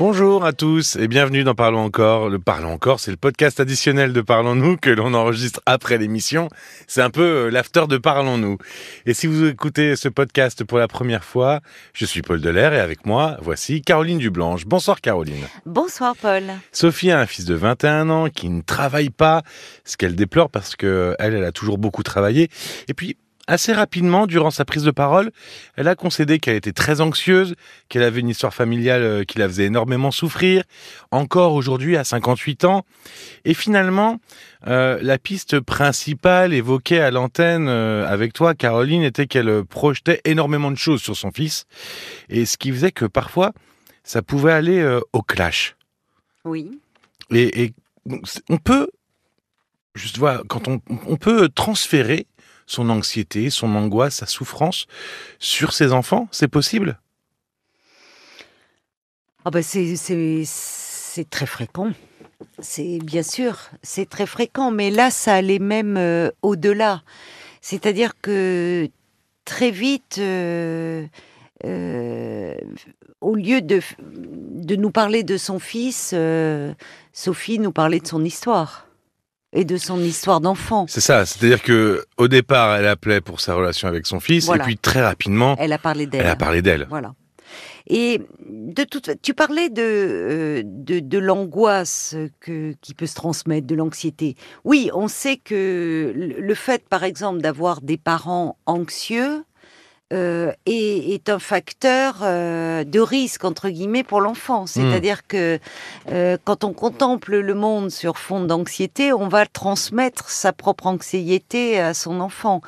Bonjour à tous et bienvenue dans Parlons encore. Le Parlons encore, c'est le podcast additionnel de Parlons-nous que l'on enregistre après l'émission. C'est un peu euh, l'after de Parlons-nous. Et si vous écoutez ce podcast pour la première fois, je suis Paul Delair et avec moi, voici Caroline Dublanche. Bonsoir Caroline. Bonsoir Paul. Sophie a un fils de 21 ans qui ne travaille pas, ce qu'elle déplore parce que elle, elle a toujours beaucoup travaillé. Et puis, assez rapidement, durant sa prise de parole, elle a concédé qu'elle était très anxieuse, qu'elle avait une histoire familiale euh, qui la faisait énormément souffrir, encore aujourd'hui à 58 ans. Et finalement, euh, la piste principale évoquée à l'antenne euh, avec toi, Caroline, était qu'elle projetait énormément de choses sur son fils, et ce qui faisait que parfois, ça pouvait aller au clash. Oui. Et, et on peut, juste voilà, quand on, on peut transférer son anxiété, son angoisse, sa souffrance sur ses enfants C'est possible? Ah ben c'est très fréquent. C'est bien sûr, c'est très fréquent, mais là, ça allait même euh, au-delà. C'est-à-dire que très vite, euh, euh, au lieu de, de nous parler de son fils, Sophie nous parlait de son histoire et de son histoire d'enfant. C'est ça, c'est-à-dire que au départ, elle appelait pour sa relation avec son fils, et puis très rapidement, elle a parlé d'elle. Elle a parlé d'elle. Voilà. Et de toute, tu parlais de euh, de, de l'angoisse que qui peut se transmettre, de l'anxiété. Oui, on sait que le fait, par exemple, d'avoir des parents anxieux, euh, est, un facteur euh, de risque entre guillemets pour l'enfant. Hmm. C'est-à-dire que euh, quand on contemple le monde sur fond d'anxiété, on va transmettre sa propre anxiété à son enfant.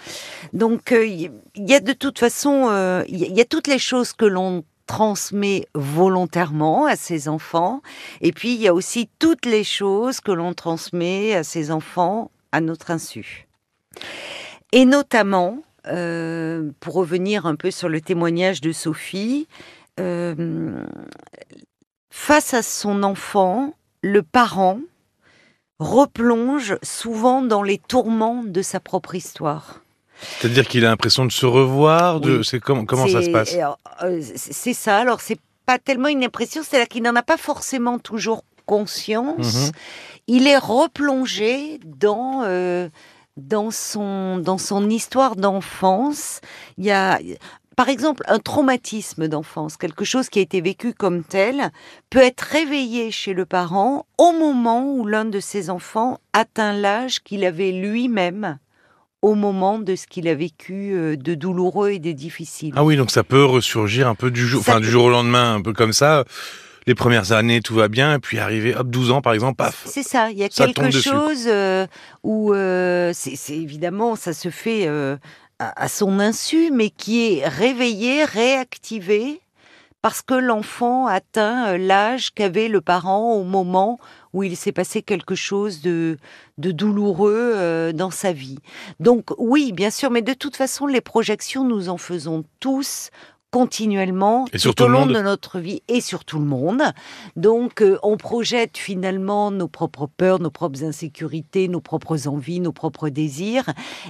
Donc il y a de toute façon, il y, a toutes les choses que l'on transmet volontairement à ses enfants, et puis il y a aussi toutes les choses que l'on transmet à ses enfants à notre insu. Et notamment, euh, pour revenir un peu sur le témoignage de Sophie, euh, face à son enfant, le parent replonge souvent dans les tourments de sa propre histoire. C'est-à-dire qu'il a l'impression de se revoir. De... C'est comment, comment ça se passe? euh, C'est ça. Alors c'est pas tellement une impression, c'est-à-dire qu'il n'en a pas forcément toujours conscience. Mhm. Il est replongé dans dans son, dans son histoire d'enfance, il y a, par exemple, un traumatisme d'enfance, quelque chose qui a été vécu comme tel, peut être réveillé chez le parent au moment où l'un de ses enfants atteint l'âge qu'il avait lui-même au moment de ce qu'il a vécu euh, de douloureux et de difficile. Ah oui, donc ça peut ressurgir un peu du jour, enfin, du jour au lendemain, un peu comme ça les premières années, tout va bien, et puis arriver, hop, 12 ans par exemple, paf. C'est ça, il y a quelque chose euh, où euh, c'est évidemment, ça se fait euh, à, son insu, mais qui est réveillé, réactivé, parce que l'enfant atteint l'âge qu'avait le parent au moment où il s'est passé quelque chose de, de douloureux dans sa vie. Donc oui, bien sûr, mais de toute façon, les projections, nous en faisons tous continuellement et tout au long de notre vie et sur tout le monde. Donc, euh, on projette finalement nos propres peurs, nos propres insécurités, nos propres envies, nos propres désirs.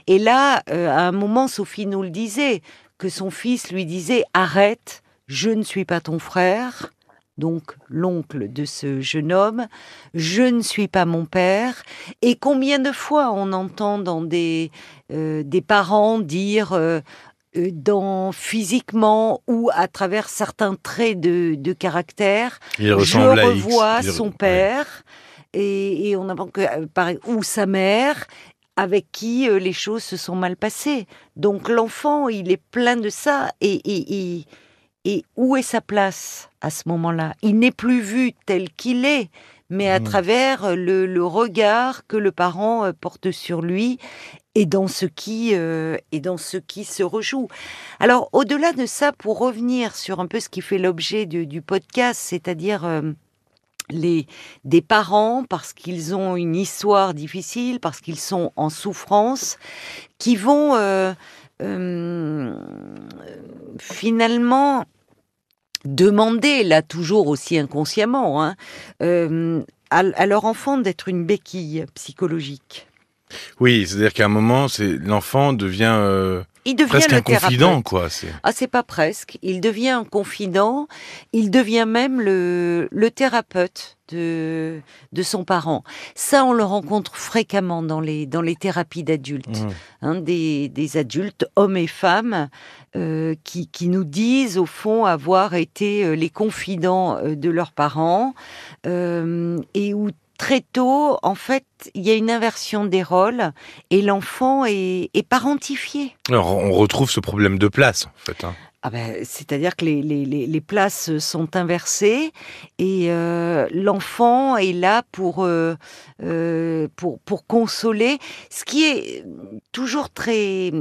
Et là, euh, à un moment, Sophie nous le disait, que son fils lui disait arrête, je ne suis pas ton frère. Donc l'oncle de ce jeune homme, je ne suis pas mon père. Et combien de fois on entend dans des, euh, des parents dire euh, dans physiquement ou à travers certains traits de, caractère. je revois son père et, on apprend que euh, ou sa mère avec qui euh, les choses se sont mal passées. Donc l'enfant, il est plein de ça et, et, et où est sa place à ce moment-là? Il n'est plus vu tel qu'il est mais à mmh. travers le, le, regard que le parent porte sur lui et dans ce qui euh, et dans ce qui se rejoue. Alors au-delà de ça, pour revenir sur un peu ce qui fait l'objet du, podcast, c'est-à-dire euh, les des parents parce qu'ils ont une histoire difficile, parce qu'ils sont en souffrance, qui vont euh, finalement demander, là toujours aussi inconsciemment, hein, à, à leur enfant d'être une béquille psychologique Oui, c'est-à-dire qu'à un moment, c'est l'enfant devient, euh, il devient presque le un confident, quoi. C'est Ah, c'est pas presque. Il devient un confident. Il devient même le, le thérapeute de, de son parent. Ça, on le rencontre fréquemment dans les, dans les thérapies d'adultes. Mhm. Hein, des, des adultes, hommes et femmes, euh, qui, qui nous disent, au fond, avoir été euh, les confidents de leurs parents euh, et où très tôt, en fait, il y a une inversion des rôles et l'enfant est, est parentifié. Alors, on retrouve ce problème de place, en fait. hein. Ah ben, C'est-à-dire que les, les, les, les places sont inversées et euh, l'enfant est là pour, euh, euh, pour, pour consoler, ce qui est toujours très...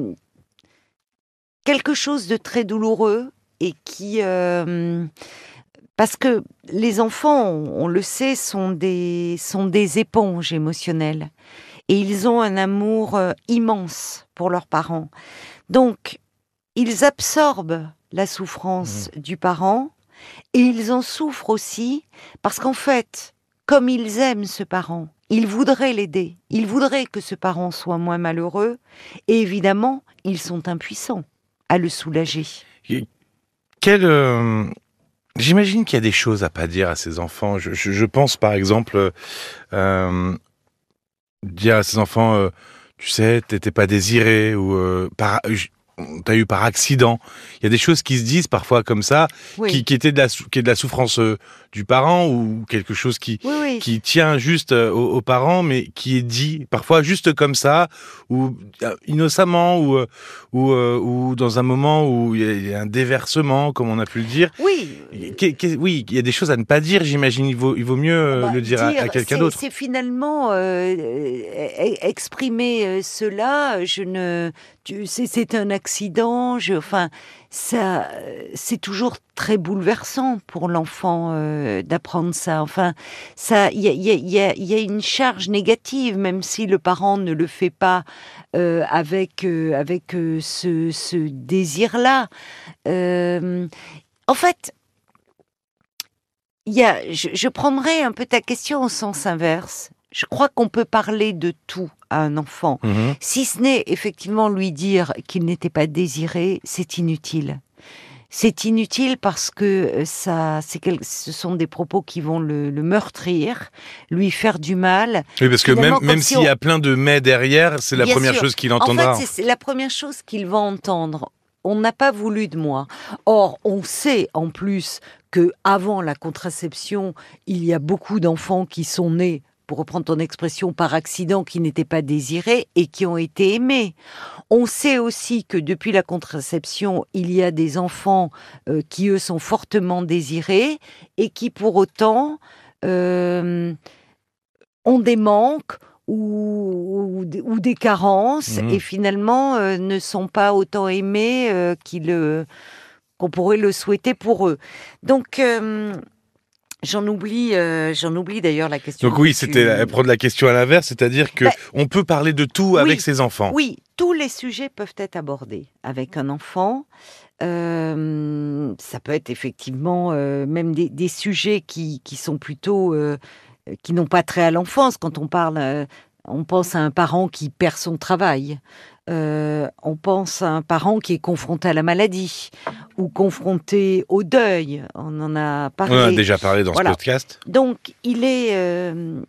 quelque chose de très douloureux et qui... parce que les enfants, on, le sait, sont des, sont des éponges émotionnelles et ils ont un amour euh, immense pour leurs parents. Donc, ils absorbent la souffrance du parent et ils en souffrent aussi parce qu'en fait, comme ils aiment ce parent, ils voudraient l'aider, ils voudraient que ce parent soit moins malheureux et évidemment, ils sont impuissants à le soulager. Quel, euh, J'imagine qu'il y a des choses à pas dire à ses enfants. Je, je- je pense par exemple euh, dire à ses enfants, euh, tu sais, t'étais pas désiré ou euh, par, t'as eu par accident. Il y a des choses qui se disent parfois comme ça, Oui, qui, qui étaient de la, qui est de la souffrance du parent ou quelque chose qui oui, oui. qui tient juste euh, aux, aux parents, mais qui est dit parfois juste comme ça, ou euh, innocemment, ou, euh, ou, ou dans un moment où il y, a- un déversement, comme on a pu le dire. Oui, oui, il y a des choses à ne pas dire, j'imagine. Il vaut, il vaut mieux Bah, le dire, à- à, quelqu'un d'autre. C'est finalement euh, euh, exprimer cela. Je ne, c'est un accident. Je, enfin, ça, c'est toujours très bouleversant pour l'enfant euh, d'apprendre ça. Enfin, ça, il y a, une charge négative, même si le parent ne le fait pas euh, avec euh, avec ce, désir-là. En fait, il y a, je, je prendrais un peu ta question au sens inverse. Je crois qu'on peut parler de tout à un enfant. Mhm. Si ce n'est effectivement lui dire qu'il n'était pas désiré, c'est inutile. C'est inutile parce que euh, ça, quel- ce sont des propos qui vont le, le meurtrir, lui faire du mal. Oui, parce que même, Finalement, même si s'il y a plein de mais derrière, c'est la première chose qu'il En entendra. fait, c'est- c'est la première chose qu'il va entendre. On n'a pas voulu de moi. Or, on sait en plus que avant la contraception, il y a beaucoup d'enfants qui sont nés, pour reprendre ton expression, par accident, qui n'étaient pas désirés et qui ont été aimés. On sait aussi que depuis la contraception, il y a des enfants euh, qui, eux, sont fortement désirés et qui, pour autant, euh, ont des manques ou, ou, des- ou des carences Mhm. et finalement euh, ne sont pas autant aimés qu'on pourrait le souhaiter pour eux. Donc, j'en oublie, euh, j'en oublie d'ailleurs la question. Donc oui, tu- c'était prendre la question à l'inverse, c'est-à-dire que Bah, on peut parler de tout avec ses enfants. Oui, tous les sujets peuvent être abordés avec un enfant. Euh, ça peut être effectivement euh, même des, des sujets qui, qui sont plutôt qui n'ont pas trait à l'enfance. Quand on parle, on pense à un parent qui perd son travail. Euh, on pense à un parent qui est confronté à la maladie ou confronté au deuil. On en a On parlé. en a déjà parlé dans Voilà. ce podcast. Donc, il est, euh,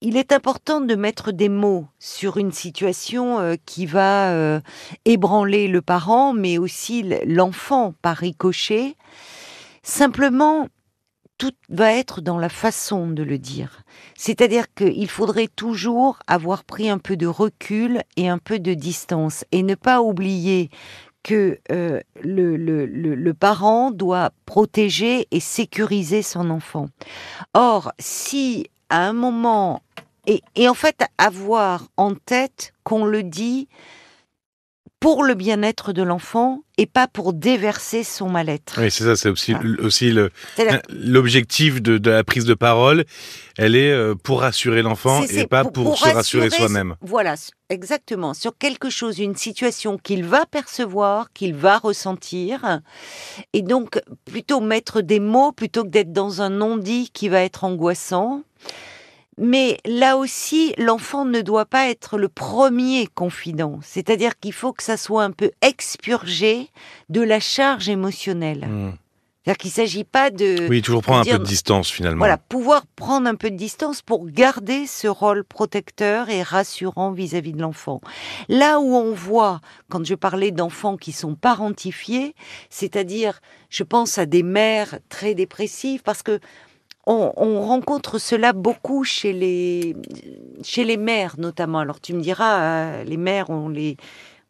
il est important de mettre des mots sur une situation euh, qui va euh, ébranler le parent, mais aussi l'enfant par ricochet. Simplement, tout va être dans la façon de le dire. C'est-à-dire qu'il faudrait toujours avoir pris un peu de recul et un peu de distance et ne pas oublier que euh, le, parent doit protéger et sécuriser son enfant. Or, si à un moment, et en fait avoir en tête qu'on le dit pour le bien-être de l'enfant et pas pour déverser son mal-être. Oui, c'est ça, c'est aussi, l'objectif de, de la prise de parole. Elle est euh, pour rassurer l'enfant et pas pour, se rassurer soi-même. Voilà, exactement. Sur quelque chose, une situation qu'il va percevoir, qu'il va ressentir. Et donc, plutôt mettre des mots plutôt que d'être dans un non-dit qui va être angoissant. Mais là aussi, l'enfant ne doit pas être le premier confident. C'est-à-dire qu'il faut que ça soit un peu expurgé de la charge émotionnelle. Hmm. C'est-à-dire qu'il ne s'agit pas de... Oui, toujours prendre un peu de distance finalement. Voilà, pouvoir prendre un peu de distance pour garder ce rôle protecteur et rassurant vis-à-vis de l'enfant. Là où on voit, quand je parlais d'enfants qui sont parentifiés, c'est-à-dire, je pense à des mères très dépressives, parce que on, on rencontre cela beaucoup chez les, chez les mères notamment. Alors tu me diras, euh, les mères, on les,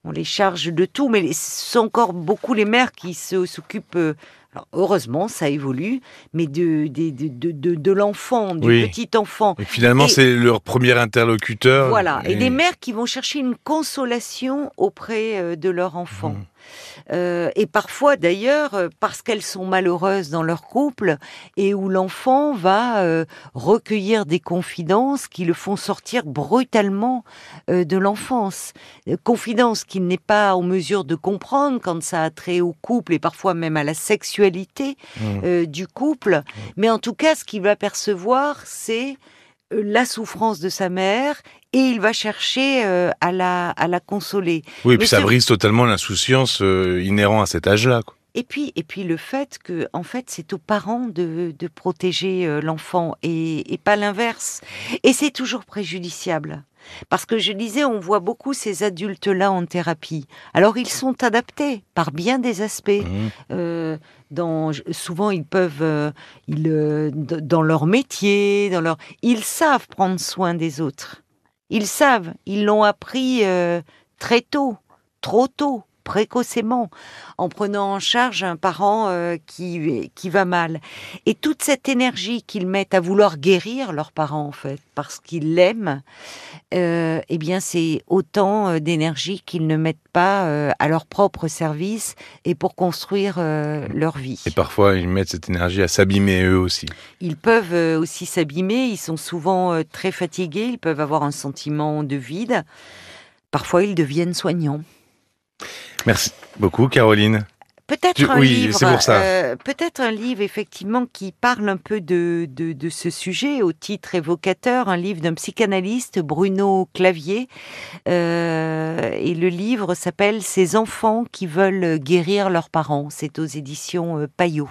on les charge de tout, mais ce sont encore beaucoup les mères qui s'occupent. euh, alors, heureusement, ça évolue, mais de, de, de, de, de- de l'enfant, du Oui. petit enfant. Et finalement, c'est leur premier interlocuteur. Voilà. Et des mères qui vont chercher une consolation auprès euh, de leur enfant. Mhm. Euh, et parfois, d'ailleurs, euh, parce qu'elles sont malheureuses dans leur couple et où l'enfant va euh, recueillir des confidences qui le font sortir brutalement euh, de l'enfance. Confidences qu'il n'est pas en mesure de comprendre quand ça a trait au couple et parfois même à la sexualité euh, du couple. Mais en tout cas, ce qu'il va percevoir, c'est la souffrance de sa mère et il va chercher euh, à, la, à la consoler. Oui, Mais puis ça brise totalement l'insouciance euh, inhérent à cet âge-là. Et puis, et puis le fait que, en fait, c'est aux parents de, de protéger euh, l'enfant et, et pas l'inverse. Et c'est toujours préjudiciable. Parce que je disais, on voit beaucoup ces adultes-là en thérapie. Alors ils sont adaptés par bien des aspects. Euh, souvent, ils peuvent, euh, ils, euh, dans leur métier, dans leur, ils savent prendre soin des autres. Ils savent, ils l'ont appris euh, très tôt, trop tôt, précocement, en prenant en charge un parent euh, qui, qui va mal. Et toute cette énergie qu'ils mettent à vouloir guérir leurs parents, en fait, parce qu'ils l'aiment, euh, eh bien, c'est autant euh, d'énergie qu'ils ne mettent pas euh, à leur propre service et pour construire leur vie. Et parfois, ils mettent cette énergie à s'abîmer eux aussi. Ils peuvent aussi s'abîmer, ils sont souvent très fatigués, ils peuvent avoir un sentiment de vide. Parfois, ils deviennent soignants. Merci beaucoup, Caroline. Peut-être un oui, livre, c'est pour ça. euh, peut-être un livre effectivement qui parle un peu de, de, de ce sujet au titre évocateur, un livre d'un psychanalyste, Bruno Clavier, Euh, et le livre s'appelle Ces enfants qui veulent guérir leurs parents. C'est aux éditions euh, Payot.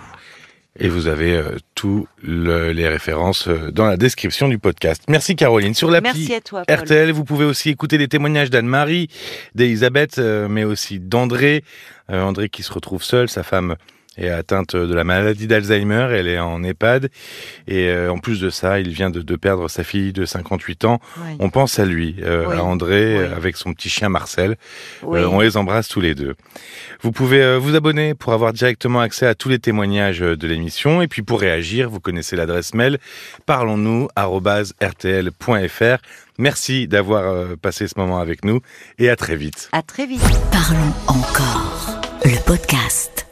Et vous avez euh, tous le- les références euh, dans la description du podcast. Merci, Caroline. Sur l'appli Merci à toi, Paul. RTL, vous pouvez aussi écouter les témoignages d'Anne-Marie, d'Elisabeth, euh, mais aussi d'André. Euh, André qui se retrouve seul, sa femme est atteinte de la maladie d'Alzheimer, elle est en EHPAD, et euh, en plus de ça, il vient de, de perdre sa fille de 58 ans. Oui. On pense à lui, euh, Oui, à André, oui. euh, avec son petit chien Marcel. Oui. Euh, on les embrasse tous les deux. Vous pouvez euh, vous abonner pour avoir directement accès à tous les témoignages de l'émission. Et puis pour réagir, vous connaissez l'adresse mail parlons-nous@rtl.fr. Merci d'avoir euh, passé ce moment avec nous et à très vite. À très vite. Parlons encore. Le podcast.